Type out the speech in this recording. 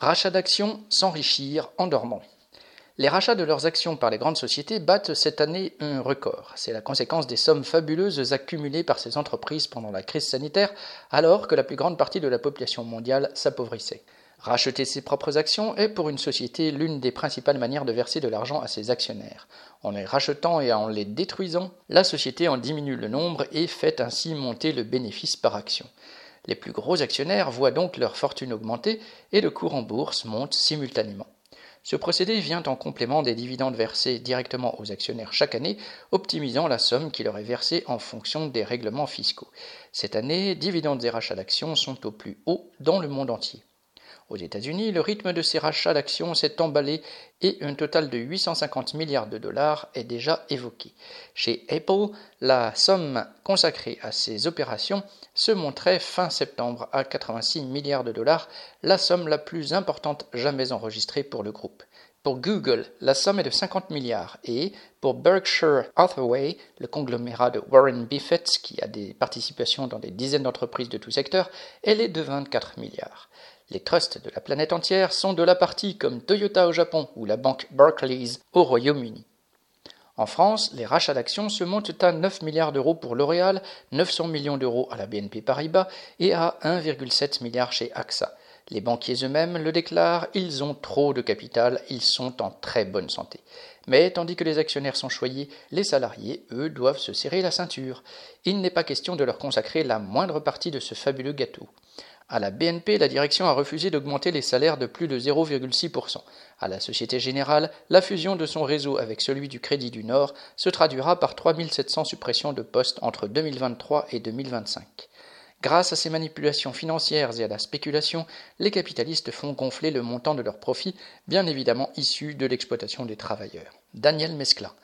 Rachat d'actions, s'enrichir en dormant. Les rachats de leurs actions par les grandes sociétés battent cette année un record. C'est la conséquence des sommes fabuleuses accumulées par ces entreprises pendant la crise sanitaire, alors que la plus grande partie de la population mondiale s'appauvrissait. Racheter ses propres actions est pour une société l'une des principales manières de verser de l'argent à ses actionnaires. En les rachetant et en les détruisant, la société en diminue le nombre et fait ainsi monter le bénéfice par action. Les plus gros actionnaires voient donc leur fortune augmenter et le cours en bourse monte simultanément. Ce procédé vient en complément des dividendes versés directement aux actionnaires chaque année, optimisant la somme qui leur est versée en fonction des règlements fiscaux. Cette année, dividendes et rachats d'actions sont au plus haut dans le monde entier. Aux États-Unis, le rythme de ces rachats d'actions s'est emballé et un total de 850 milliards de dollars est déjà évoqué. Chez Apple, la somme consacrée à ces opérations se montrait fin septembre à 86 milliards de dollars, la somme la plus importante jamais enregistrée pour le groupe. Pour Google, la somme est de 50 milliards et pour Berkshire Hathaway, le conglomérat de Warren Buffett qui a des participations dans des dizaines d'entreprises de tout secteur, elle est de 24 milliards. Les trusts de la planète entière sont de la partie comme Toyota au Japon ou la banque Barclays au Royaume-Uni. En France, les rachats d'actions se montent à 9 milliards d'euros pour L'Oréal, 900 millions d'euros à la BNP Paribas et à 1,7 milliard chez AXA. Les banquiers eux-mêmes le déclarent, ils ont trop de capital, ils sont en très bonne santé. Mais tandis que les actionnaires sont choyés, les salariés, eux, doivent se serrer la ceinture. Il n'est pas question de leur consacrer la moindre partie de ce fabuleux gâteau. À la BNP, la direction a refusé d'augmenter les salaires de plus de 0,6%. À la Société Générale, la fusion de son réseau avec celui du Crédit du Nord se traduira par 3700 suppressions de postes entre 2023 et 2025. Grâce à ces manipulations financières et à la spéculation, les capitalistes font gonfler le montant de leurs profits, bien évidemment issus de l'exploitation des travailleurs. Daniel Mescla.